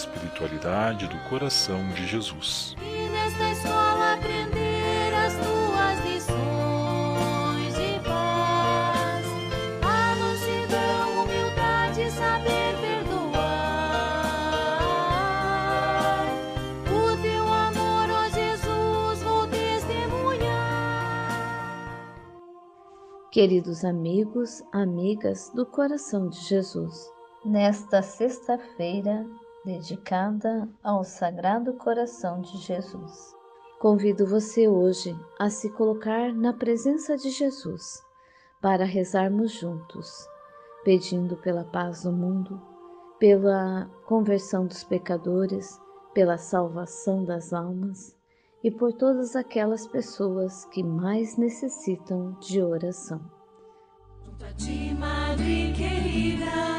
espiritualidade do coração de Jesus. E nesta escola aprender as tuas lições de paz. A mansidão, humildade, saber perdoar. O teu amor, ó Jesus, vou testemunhar. Queridos amigos, amigas do coração de Jesus, nesta sexta-feira dedicada ao Sagrado Coração de Jesus, convido você hoje a se colocar na presença de Jesus para rezarmos juntos, pedindo pela paz do mundo, pela conversão dos pecadores, pela salvação das almas e por todas aquelas pessoas que mais necessitam de oração. Junto a ti, Madre querida,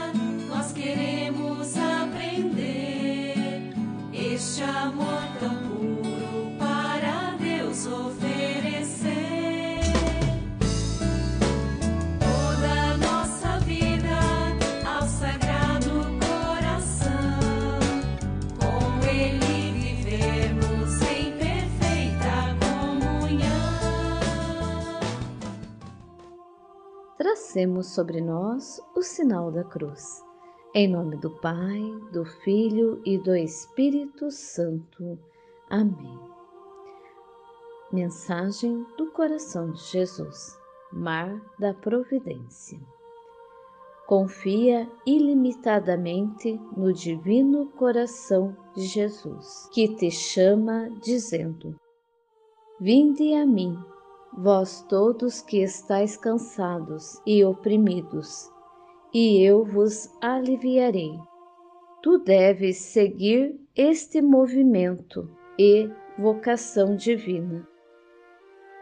Tracemos sobre nós o sinal da cruz. Em nome do Pai, do Filho e do Espírito Santo. Amém. Mensagem do coração de Jesus. Mar da Providência. Confia ilimitadamente no divino coração de Jesus, que te chama dizendo: Vinde a mim, vós todos que estáis cansados e oprimidos, e eu vos aliviarei. Tu deves seguir este movimento e vocação divina.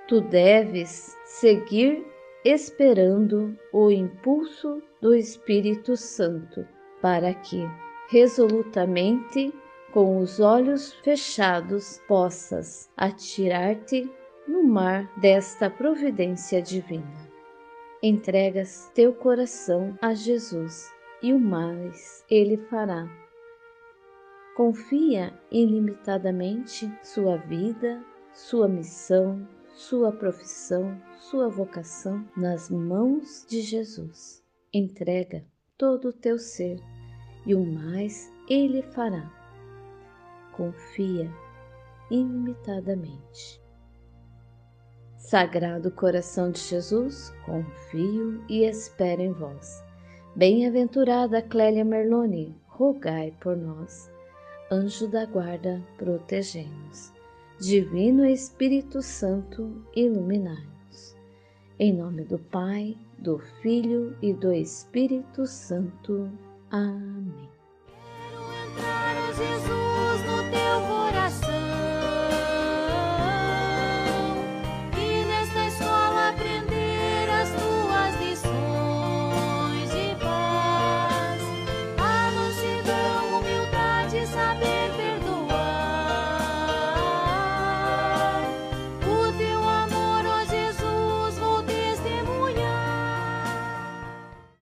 Tu deves seguir esperando o impulso do Espírito Santo para que, resolutamente, com os olhos fechados, possas atirar-te no mar desta providência divina. Entregas teu coração a Jesus e o mais ele fará. Confia ilimitadamente sua vida, sua missão, sua profissão, sua vocação nas mãos de Jesus. Entrega todo o teu ser e o mais ele fará. Confia ilimitadamente. Sagrado coração de Jesus, confio e espero em vós. Bem-aventurada Clélia Merloni, rogai por nós. Anjo da guarda, protegei-nos. Divino Espírito Santo, iluminai-nos. Em nome do Pai, do Filho e do Espírito Santo. Amém.